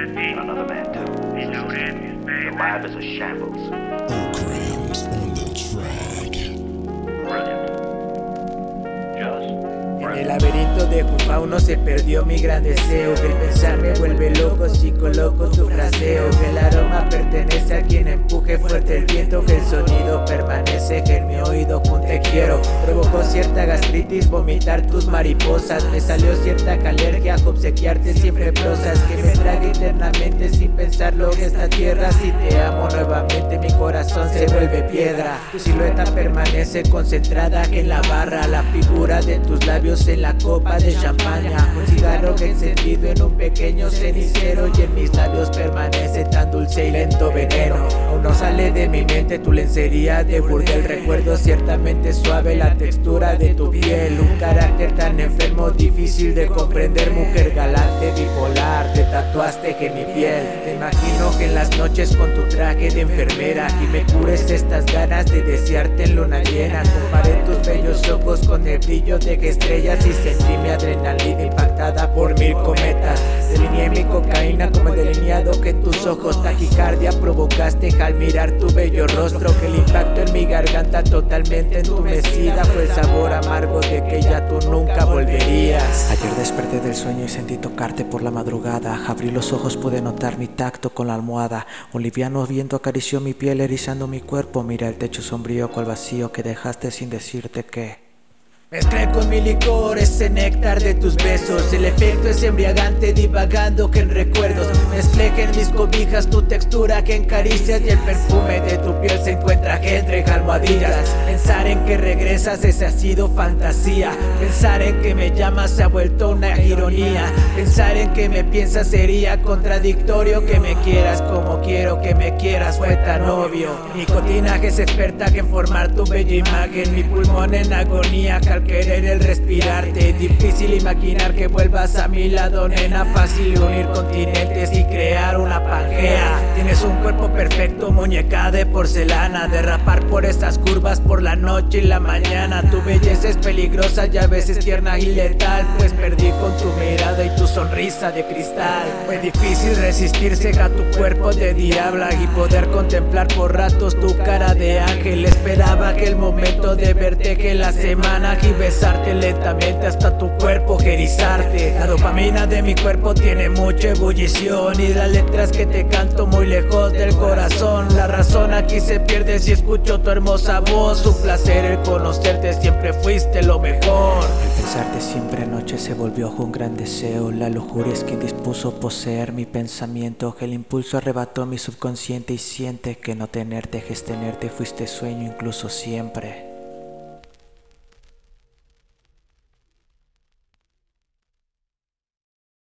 En el laberinto de Fauno se perdió mi gran deseo. Que el pensar me vuelve loco, si coloco tu fraseo. Que el aroma pertenece a quien empuje fuerte el viento Que el sonido permanece, que en mi oído un te quiero. Provocó cierta gastritis vomitar tus mariposas. Me salió cierta alergia obsequiarte siempre prosas. Que me trague eternamente sin pensarlo en esta tierra. Si te amo nuevamente mi corazón se vuelve piedra. Tu silueta permanece concentrada en la barra. La figura de tus labios en la copa de champaña. Un cigarro encendido en un pequeño cenicero Y en mis labios permanece tan dulce y lento veneno. Aún no sale de mi mente tu lencería de burdel Recuerdo ciertamente suave la textura de tu piel. Un carácter tan enfermo, difícil de comprender. Mujer galante, bipolar, te tatuaste en mi piel. Te imagino que en las noches con tu traje de enfermera Y me cures estas ganas de desearte en luna llena. Comparé tus bellos ojos con el brillo de estrellas Y sentí mi adrenalina Provocaste al mirar tu bello rostro Que el impacto en mi garganta totalmente entumecida Fue el sabor amargo de que ya tú nunca volverías Ayer desperté del sueño y sentí tocarte por la madrugada. Abrí los ojos, pude notar mi tacto con la almohada. Un liviano viento acarició mi piel, erizando mi cuerpo. Mira el techo sombrío cual vacío que dejaste sin decirte que. Mezclé con mi licor ese néctar de tus besos. El efecto es embriagante divagando que en recuerdos. Mezclé que en mis cobijas tu textura que en caricias Y el perfume de tu piel se encuentra que entre almohadillas. Pensar en que regresas esa ha sido fantasía. Pensar en que me llamas se ha vuelto una ironía. Pensar en que me piensas sería contradictorio. Que me quieras como quiero que me quieras fue tan obvio. Nicotina que es experta en formar tu bella imagen. Mi pulmón en agonía querer el respirarte. Difícil imaginar que vuelvas a mi lado nena. Fácil unir continentes y crear una pangea. Tienes un cuerpo perfecto, muñeca de porcelana. Derrapar por estas curvas por la noche y la mañana. Tu belleza es peligrosa y a veces tierna y letal. Pues perdí con tu mirada y tu sonrisa de cristal. Fue difícil resistirse a tu cuerpo de diabla Y poder contemplar por ratos tu cara de ángel. Esperaba que el momento de verte que la semana y besarte lentamente hasta tu cuerpo gerizarte La dopamina de mi cuerpo tiene mucha ebullición Y las letras que te canto muy lejos del corazón La razón aquí se pierde si escucho tu hermosa voz Un placer el conocerte, siempre fuiste lo mejor El pensarte siempre anoche se volvió un gran deseo. La lujuria es quien dispuso poseer mi pensamiento. El impulso arrebató mi subconsciente y siente que no tenerte es tenerte. Fuiste sueño incluso siempre.